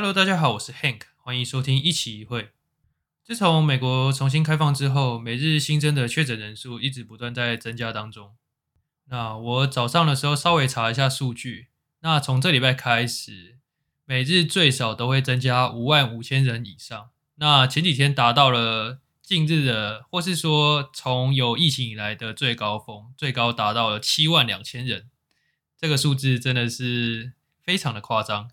Hello，大家好，我是 Hank，欢迎收听一起一会。自从美国重新开放之后，每日新增的确诊人数一直不断在增加当中。那我早上的时候稍微查一下数据，那从这礼拜开始，每日最少都会增加五万五千人以上。那前几天达到了近日的，或是说从有疫情以来的最高峰，最高达到了七万两千人。这个数字真的是非常的夸张。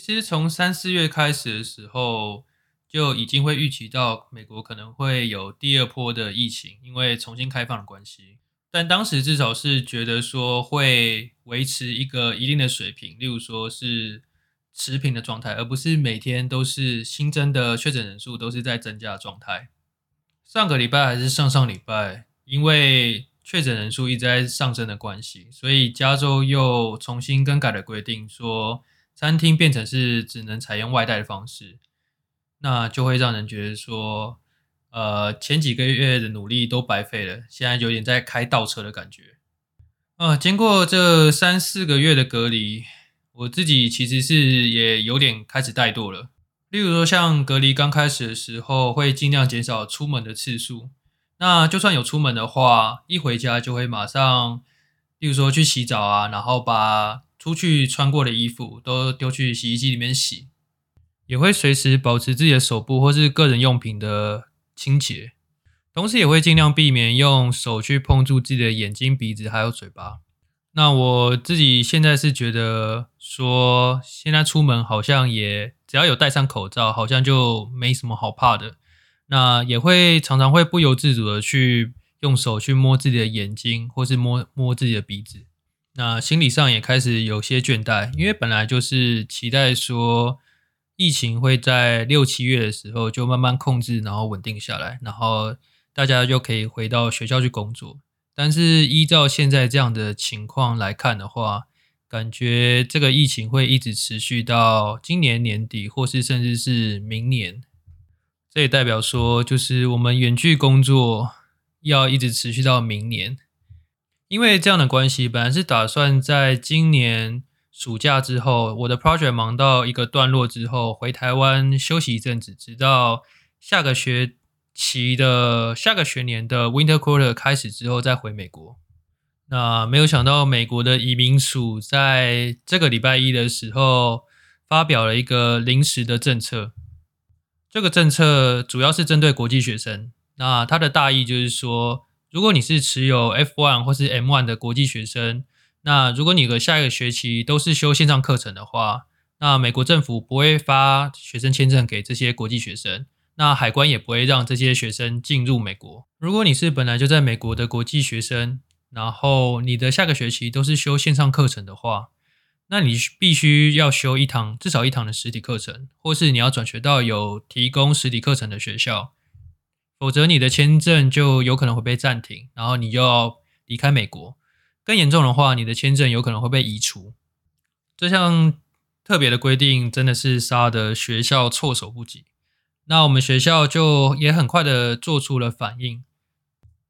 其实从三四月开始的时候，就已经会预期到美国可能会有第二波的疫情，因为重新开放的关系。但当时至少是觉得说会维持一个一定的水平，例如说是持平的状态，而不是每天都是新增的确诊人数都是在增加的状态。上个礼拜还是上上礼拜，因为确诊人数一直在上升的关系，所以加州又重新更改了规定，说。餐厅变成是只能采用外带的方式，那就会让人觉得说，呃，前几个月的努力都白费了，现在有点在开倒车的感觉。啊，经过这三四个月的隔离，我自己其实是也有点开始怠惰了。例如说，像隔离刚开始的时候，会尽量减少出门的次数。那就算有出门的话，一回家就会马上，例如说去洗澡啊，然后把。出去穿过的衣服都丢去洗衣机里面洗，也会随时保持自己的手部或是个人用品的清洁，同时也会尽量避免用手去碰触自己的眼睛、鼻子还有嘴巴。那我自己现在是觉得说，现在出门好像也只要有戴上口罩，好像就没什么好怕的。那也会常常会不由自主的去用手去摸自己的眼睛，或是摸摸自己的鼻子。那心理上也开始有些倦怠，因为本来就是期待说疫情会在六七月的时候就慢慢控制，然后稳定下来，然后大家就可以回到学校去工作。但是依照现在这样的情况来看的话，感觉这个疫情会一直持续到今年年底，或是甚至是明年。这也代表说，就是我们远距工作要一直持续到明年。因为这样的关系，本来是打算在今年暑假之后，我的 project 忙到一个段落之后，回台湾休息一阵子，直到下个学期的下个学年的 winter quarter 开始之后再回美国。那没有想到，美国的移民署在这个礼拜一的时候发表了一个临时的政策。这个政策主要是针对国际学生。那它的大意就是说。如果你是持有 F1 或是 M1 的国际学生，那如果你的下一个学期都是修线上课程的话，那美国政府不会发学生签证给这些国际学生，那海关也不会让这些学生进入美国。如果你是本来就在美国的国际学生，然后你的下个学期都是修线上课程的话，那你必须要修一堂至少一堂的实体课程，或是你要转学到有提供实体课程的学校。否则，你的签证就有可能会被暂停，然后你就要离开美国。更严重的话，你的签证有可能会被移除。这项特别的规定真的是杀的学校措手不及。那我们学校就也很快的做出了反应。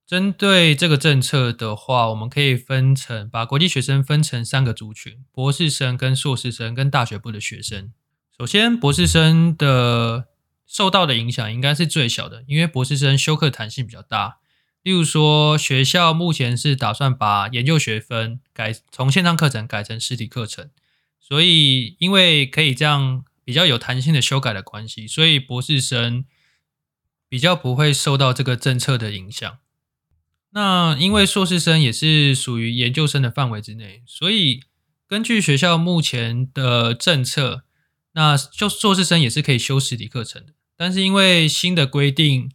针对这个政策的话，我们可以分成把国际学生分成三个族群：博士生、跟硕士生、跟大学部的学生。首先，博士生的。受到的影响应该是最小的，因为博士生修课弹性比较大。例如说，学校目前是打算把研究学分改从线上课程改成实体课程，所以因为可以这样比较有弹性的修改的关系，所以博士生比较不会受到这个政策的影响。那因为硕士生也是属于研究生的范围之内，所以根据学校目前的政策。那就硕士生也是可以修实体课程的，但是因为新的规定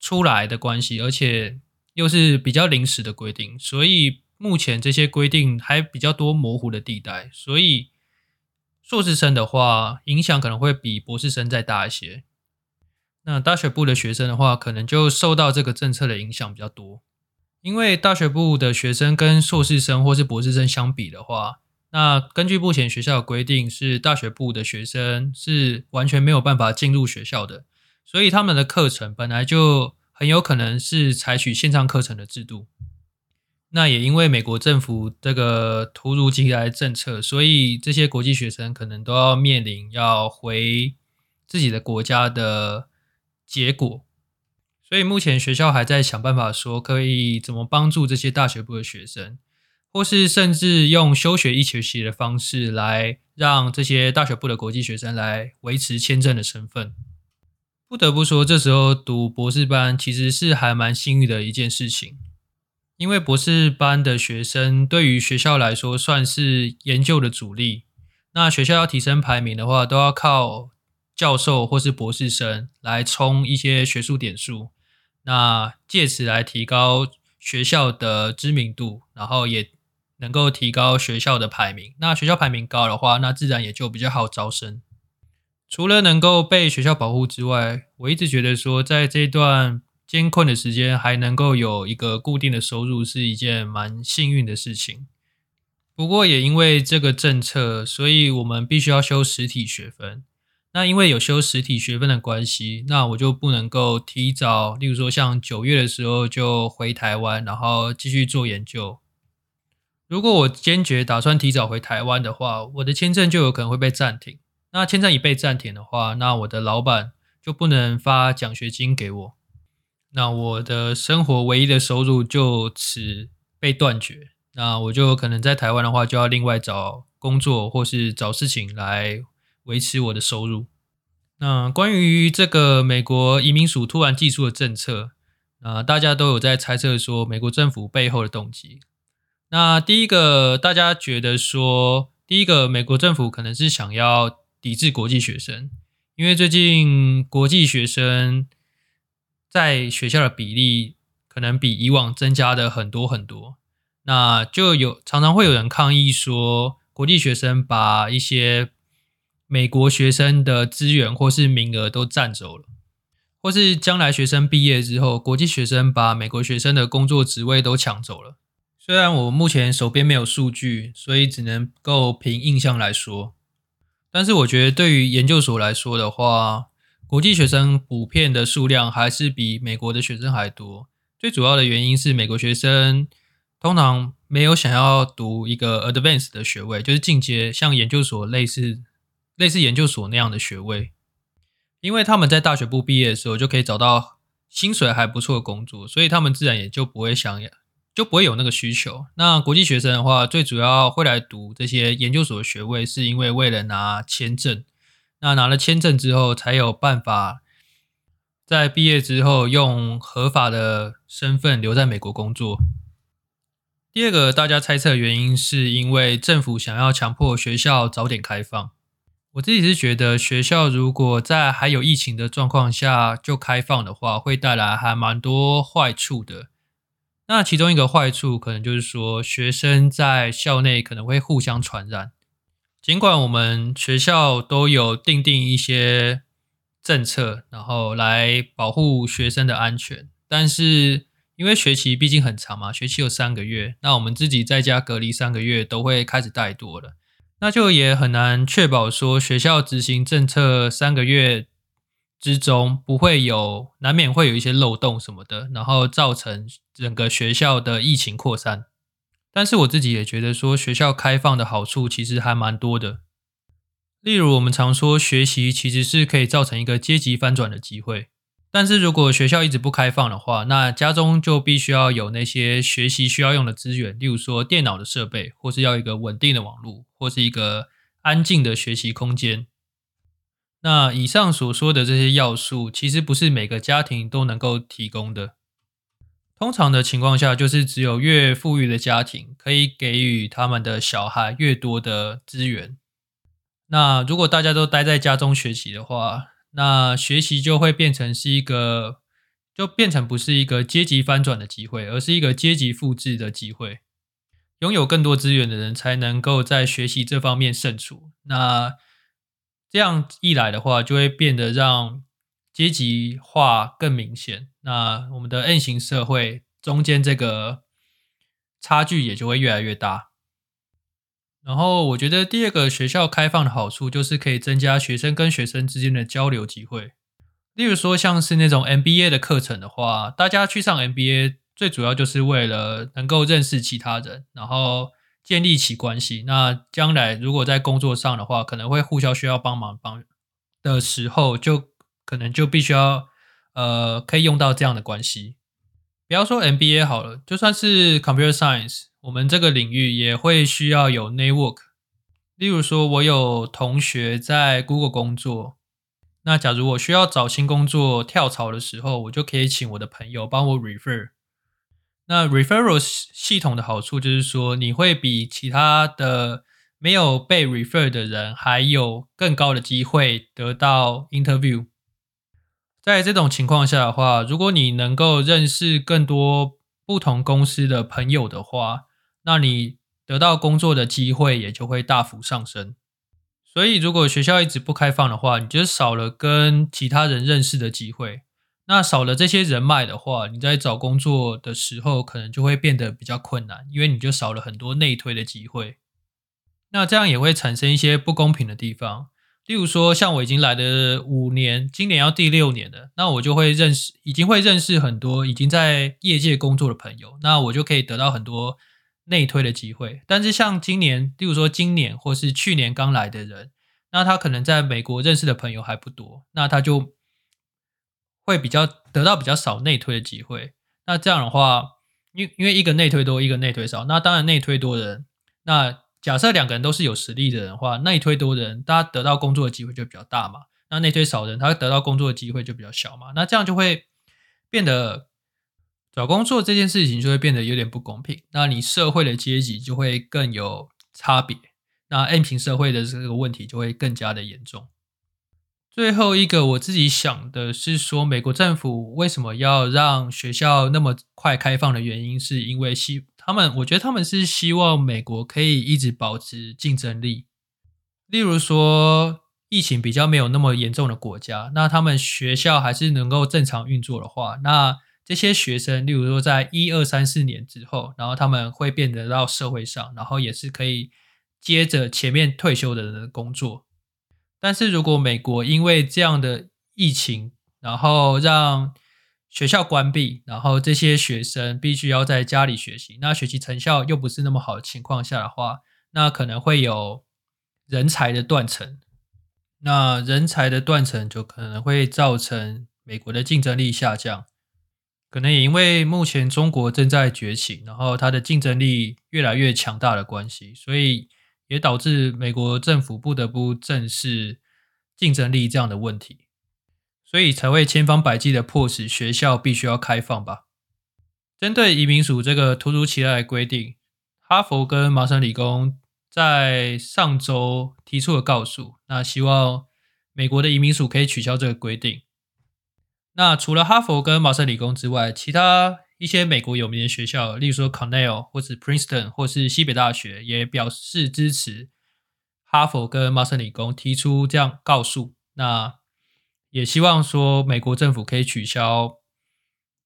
出来的关系，而且又是比较临时的规定，所以目前这些规定还比较多模糊的地带，所以硕士生的话影响可能会比博士生再大一些。那大学部的学生的话，可能就受到这个政策的影响比较多，因为大学部的学生跟硕士生或是博士生相比的话。那根据目前学校的规定，是大学部的学生是完全没有办法进入学校的，所以他们的课程本来就很有可能是采取线上课程的制度。那也因为美国政府这个突如其来的政策，所以这些国际学生可能都要面临要回自己的国家的结果。所以目前学校还在想办法说可以怎么帮助这些大学部的学生，或是甚至用休学一学期的方式来让这些大学部的国际学生来维持签证的身份。不得不说，这时候读博士班其实是还蛮幸运的一件事情。因为博士班的学生对于学校来说算是研究的主力，那学校要提升排名的话，都要靠教授或是博士生来冲一些学术点数，那借此来提高学校的知名度，然后也能够提高学校的排名。那学校排名高的话，那自然也就比较好招生。除了能够被学校保护之外，我一直觉得说，在这段。艰困的时间还能够有一个固定的收入，是一件蛮幸运的事情。不过也因为这个政策，所以我们必须要修实体学分。那因为有修实体学分的关系，那我就不能够提早，例如说像九月的时候就回台湾，然后继续做研究。如果我坚决打算提早回台湾的话，我的签证就有可能会被暂停。那签证一被暂停的话，那我的老板就不能发奖学金给我。那我的生活唯一的收入就此被断绝，那我就可能在台湾的话，就要另外找工作或是找事情来维持我的收入。那关于这个美国移民署突然寄出的政策，那大家都有在猜测说美国政府背后的动机。那第一个，大家觉得说，第一个美国政府可能是想要抵制国际学生，因为最近国际学生。在学校的比例可能比以往增加的很多很多，那就有常常会有人抗议说，国际学生把一些美国学生的资源或是名额都占走了，或是将来学生毕业之后，国际学生把美国学生的工作职位都抢走了。虽然我目前手边没有数据，所以只能够凭印象来说，但是我觉得对于研究所来说的话，国际学生普遍的数量还是比美国的学生还多。最主要的原因是，美国学生通常没有想要读一个 advanced 的学位，就是进阶像研究所类似类似研究所那样的学位，因为他们在大学部毕业的时候就可以找到薪水还不错的工作，所以他们自然也就不会想要，就不会有那个需求。那国际学生的话，最主要会来读这些研究所的学位，是因为为了拿签证。那拿了签证之后，才有办法在毕业之后用合法的身份留在美国工作。第二个大家猜测原因，是因为政府想要强迫学校早点开放。我自己是觉得，学校如果在还有疫情的状况下就开放的话，会带来还蛮多坏处的。那其中一个坏处，可能就是说，学生在校内可能会互相传染。尽管我们学校都有定定一些政策，然后来保护学生的安全，但是因为学期毕竟很长嘛，学期有三个月，那我们自己在家隔离三个月都会开始带多了，那就也很难确保说学校执行政策三个月之中不会有难免会有一些漏洞什么的，然后造成整个学校的疫情扩散。但是我自己也觉得说，学校开放的好处其实还蛮多的。例如，我们常说学习其实是可以造成一个阶级翻转的机会。但是如果学校一直不开放的话，那家中就必须要有那些学习需要用的资源，例如说电脑的设备，或是要一个稳定的网络，或是一个安静的学习空间。那以上所说的这些要素，其实不是每个家庭都能够提供的。通常的情况下，就是只有越富裕的家庭可以给予他们的小孩越多的资源。那如果大家都待在家中学习的话，那学习就会变成是一个，就变成不是一个阶级翻转的机会，而是一个阶级复制的机会。拥有更多资源的人才能够在学习这方面胜出。那这样一来的话，就会变得让。阶级化更明显，那我们的 N 型社会中间这个差距也就会越来越大。然后，我觉得第二个学校开放的好处就是可以增加学生跟学生之间的交流机会。例如说，像是那种 MBA 的课程的话，大家去上 MBA 最主要就是为了能够认识其他人，然后建立起关系。那将来如果在工作上的话，可能会互相需要帮忙帮的时候，就可能就必须要呃可以用到这样的关系。不要说 MBA 好了，就算是 Computer Science，我们这个领域也会需要有 network。例如说，我有同学在 Google 工作。那假如我需要找新工作跳槽的时候，我就可以请我的朋友帮我 refer。那 referrals 系统的好处就是说，你会比其他的没有被 refer 的人还有更高的机会得到 interview。在这种情况下的话，如果你能够认识更多不同公司的朋友的话，那你得到工作的机会也就会大幅上升。所以，如果学校一直不开放的话，你就少了跟其他人认识的机会。那少了这些人脉的话，你在找工作的时候可能就会变得比较困难，因为你就少了很多内推的机会。那这样也会产生一些不公平的地方。例如说，像我已经来了五年，今年要第六年了，那我就会认识，已经会认识很多已经在业界工作的朋友，那我就可以得到很多。内推的机会，但是像今年，例如说今年或是去年刚来的人，那他可能在美国认识的朋友还不多，那他就会比较得到比较少内推的机会。那这样的话，因因为一个内推多，一个内推少，那当然内推多的人，那假设两个人都是有实力的人的话，内推多的人，大家得到工作的机会就比较大嘛。那内推少的人，他得到工作的机会就比较小嘛。那这样就会变得。找工作这件事情就会变得有点不公平，那你社会的阶级就会更有差别，那 M 型社会的这个问题就会更加的严重。最后一个我自己想的是说，美国政府为什么要让学校那么快开放的原因，是因为希他们，我觉得他们是希望美国可以一直保持竞争力。例如说，疫情比较没有那么严重的国家，那他们学校还是能够正常运作的话，那这些学生，例如说，在一二三四年之后，然后他们会变得到社会上，然后也是可以接着前面退休的人的工作。但是如果美国因为这样的疫情，然后让学校关闭，然后这些学生必须要在家里学习，那学习成效又不是那么好的情况下的话，那可能会有人才的断层。那人才的断层就可能会造成美国的竞争力下降。可能也因为目前中国正在崛起，然后它的竞争力越来越强大的关系，所以也导致美国政府不得不正视竞争力这样的问题，所以才会千方百计的迫使学校必须要开放吧。针对移民署这个突如其来的规定，哈佛跟麻省理工在上周提出了告诉，那希望美国的移民署可以取消这个规定。那除了哈佛跟麻省理工之外，其他一些美国有名的学校，例如说 Cornell 或是 Princeton 或是西北大学，也表示支持哈佛跟麻省理工提出这样告诉。那也希望说美国政府可以取消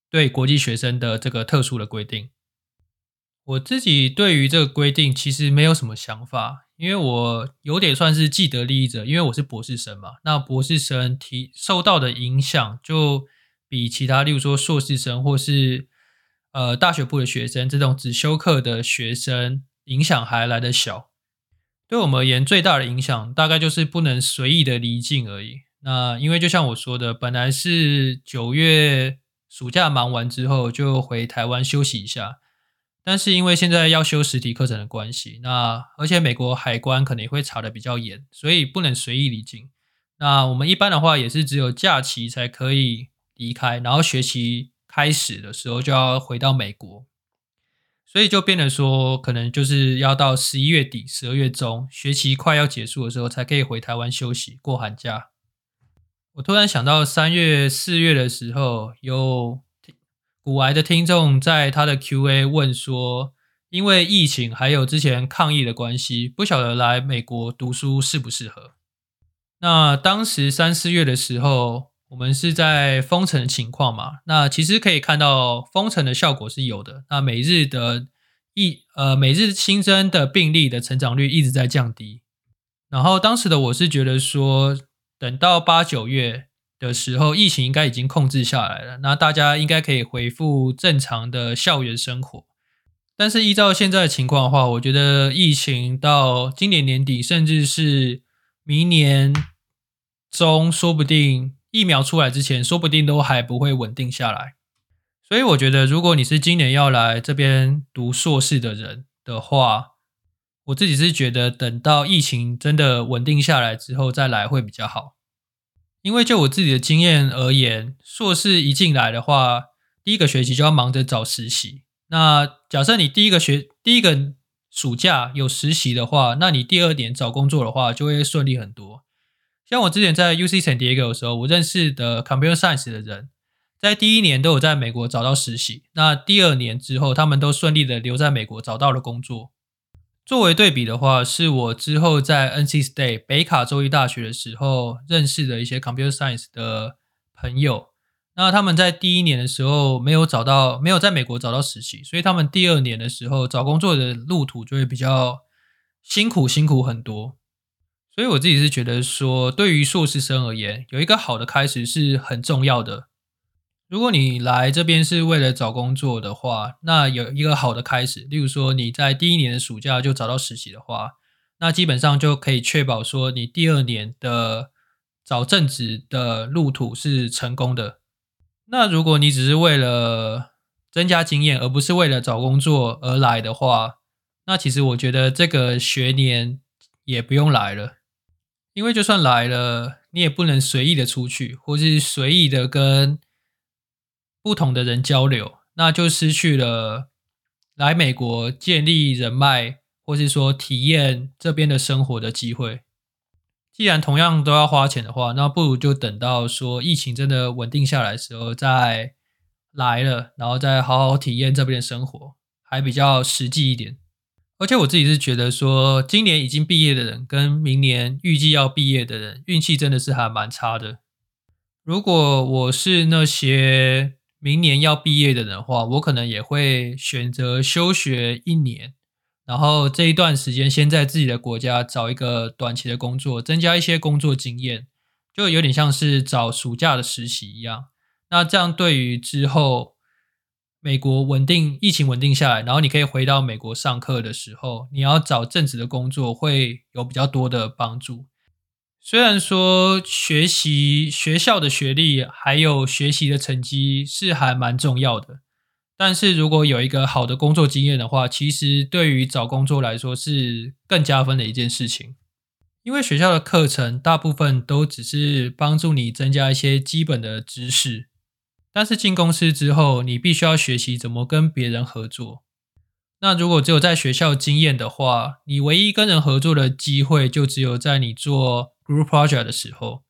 对国际学生的这个特殊的规定。我自己对于这个规定其实没有什么想法，因为我有点算是既得利益者，因为我是博士生嘛。那博士生提受到的影响就比其他，例如说硕士生或是呃大学部的学生这种只修课的学生影响还来得小。对我们而言，最大的影响大概就是不能随意的离境而已。那因为就像我说的，本来是九月暑假忙完之后就回台湾休息一下。但是因为现在要修实体课程的关系，那而且美国海关可能也会查的比较严，所以不能随意离境。那我们一般的话也是只有假期才可以离开，然后学期开始的时候就要回到美国，所以就变得说可能就是要到十一月底、十二月中，学期快要结束的时候才可以回台湾休息过寒假。我突然想到三月、四月的时候有。古癌的听众在他的 Q&A 问说：“因为疫情还有之前抗疫的关系，不晓得来美国读书适不适合？”那当时三四月的时候，我们是在封城的情况嘛？那其实可以看到封城的效果是有的。那每日的疫呃每日新增的病例的成长率一直在降低。然后当时的我是觉得说，等到八九月。的时候，疫情应该已经控制下来了，那大家应该可以恢复正常的校园生活。但是依照现在的情况的话，我觉得疫情到今年年底，甚至是明年中，说不定疫苗出来之前，说不定都还不会稳定下来。所以我觉得，如果你是今年要来这边读硕士的人的话，我自己是觉得等到疫情真的稳定下来之后再来会比较好。因为就我自己的经验而言，硕士一进来的话，第一个学期就要忙着找实习。那假设你第一个学第一个暑假有实习的话，那你第二年找工作的话就会顺利很多。像我之前在 UC San Diego 的时候，我认识的 Computer Science 的人，在第一年都有在美国找到实习，那第二年之后，他们都顺利的留在美国找到了工作。作为对比的话，是我之后在 NC State 北卡州立大学的时候认识的一些 Computer Science 的朋友。那他们在第一年的时候没有找到，没有在美国找到实习，所以他们第二年的时候找工作的路途就会比较辛苦，辛苦很多。所以我自己是觉得说，对于硕士生而言，有一个好的开始是很重要的。如果你来这边是为了找工作的话，那有一个好的开始，例如说你在第一年的暑假就找到实习的话，那基本上就可以确保说你第二年的找正职的路途是成功的。那如果你只是为了增加经验，而不是为了找工作而来的话，那其实我觉得这个学年也不用来了，因为就算来了，你也不能随意的出去，或是随意的跟。不同的人交流，那就失去了来美国建立人脉，或是说体验这边的生活的机会。既然同样都要花钱的话，那不如就等到说疫情真的稳定下来的时候再来了，然后再好好体验这边的生活，还比较实际一点。而且我自己是觉得说，今年已经毕业的人跟明年预计要毕业的人，运气真的是还蛮差的。如果我是那些。明年要毕业的人的话，我可能也会选择休学一年，然后这一段时间先在自己的国家找一个短期的工作，增加一些工作经验，就有点像是找暑假的实习一样。那这样对于之后美国稳定疫情稳定下来，然后你可以回到美国上课的时候，你要找正职的工作会有比较多的帮助。虽然说学习学校的学历还有学习的成绩是还蛮重要的，但是如果有一个好的工作经验的话，其实对于找工作来说是更加分的一件事情。因为学校的课程大部分都只是帮助你增加一些基本的知识，但是进公司之后，你必须要学习怎么跟别人合作。那如果只有在学校经验的话，你唯一跟人合作的机会就只有在你做。Group project 的时候，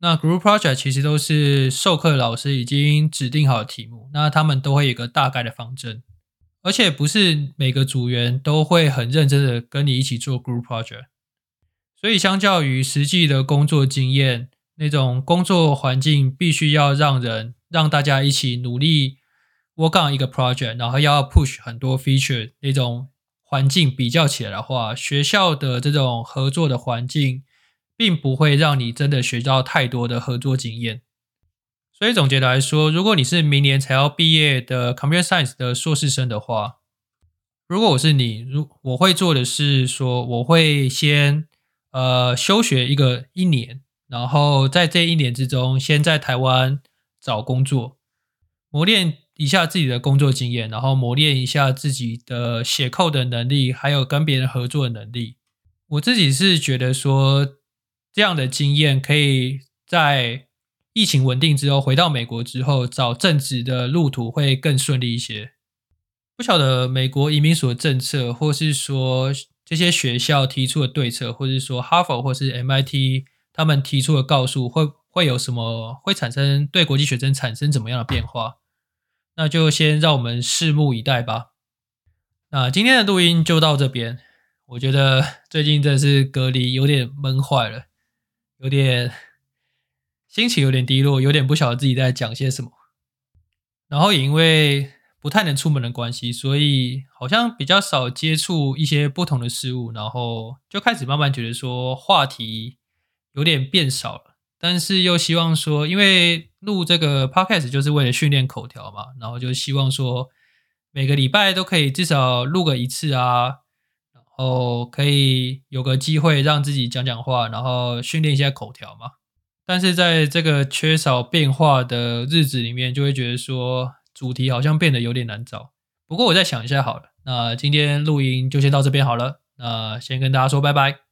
那 Group project 其实都是授课老师已经指定好题目，那他们都会有个大概的方针，而且不是每个组员都会很认真的跟你一起做 Group project，所以相较于实际的工作经验，那种工作环境必须要让人让大家一起努力 work on 一个 project，然后要 push 很多 feature 那种环境比较起来的话，学校的这种合作的环境。并不会让你真的学到太多的合作经验，所以总结来说，如果你是明年才要毕业的 Computer Science 的硕士生的话，如果我是你，如我会做的是说，我会先呃休学一个一年，然后在这一年之中，先在台湾找工作，磨练一下自己的工作经验，然后磨练一下自己的写扣的能力，还有跟别人合作的能力。我自己是觉得说。这样的经验可以在疫情稳定之后回到美国之后找正职的路途会更顺利一些。不晓得美国移民所政策，或是说这些学校提出的对策，或是说哈佛或是 MIT 他们提出的告诉，会会有什么会产生对国际学生产生怎么样的变化？那就先让我们拭目以待吧。那今天的录音就到这边。我觉得 最近真是隔离有点闷坏了。有点心情有点低落，有点不晓得自己在讲些什么。然后也因为不太能出门的关系，所以好像比较少接触一些不同的事物，然后就开始慢慢觉得说话题有点变少了。但是又希望说，因为录这个 podcast 就是为了训练口条嘛，然后就希望说每个礼拜都可以至少录个一次啊，然后可以有个机会让自己讲讲话，然后训练一下口条嘛。但是在这个缺少变化的日子里面，就会觉得说主题好像变得有点难找。不过我再想一下好了，那今天录音就先到这边好了，那先跟大家说拜拜。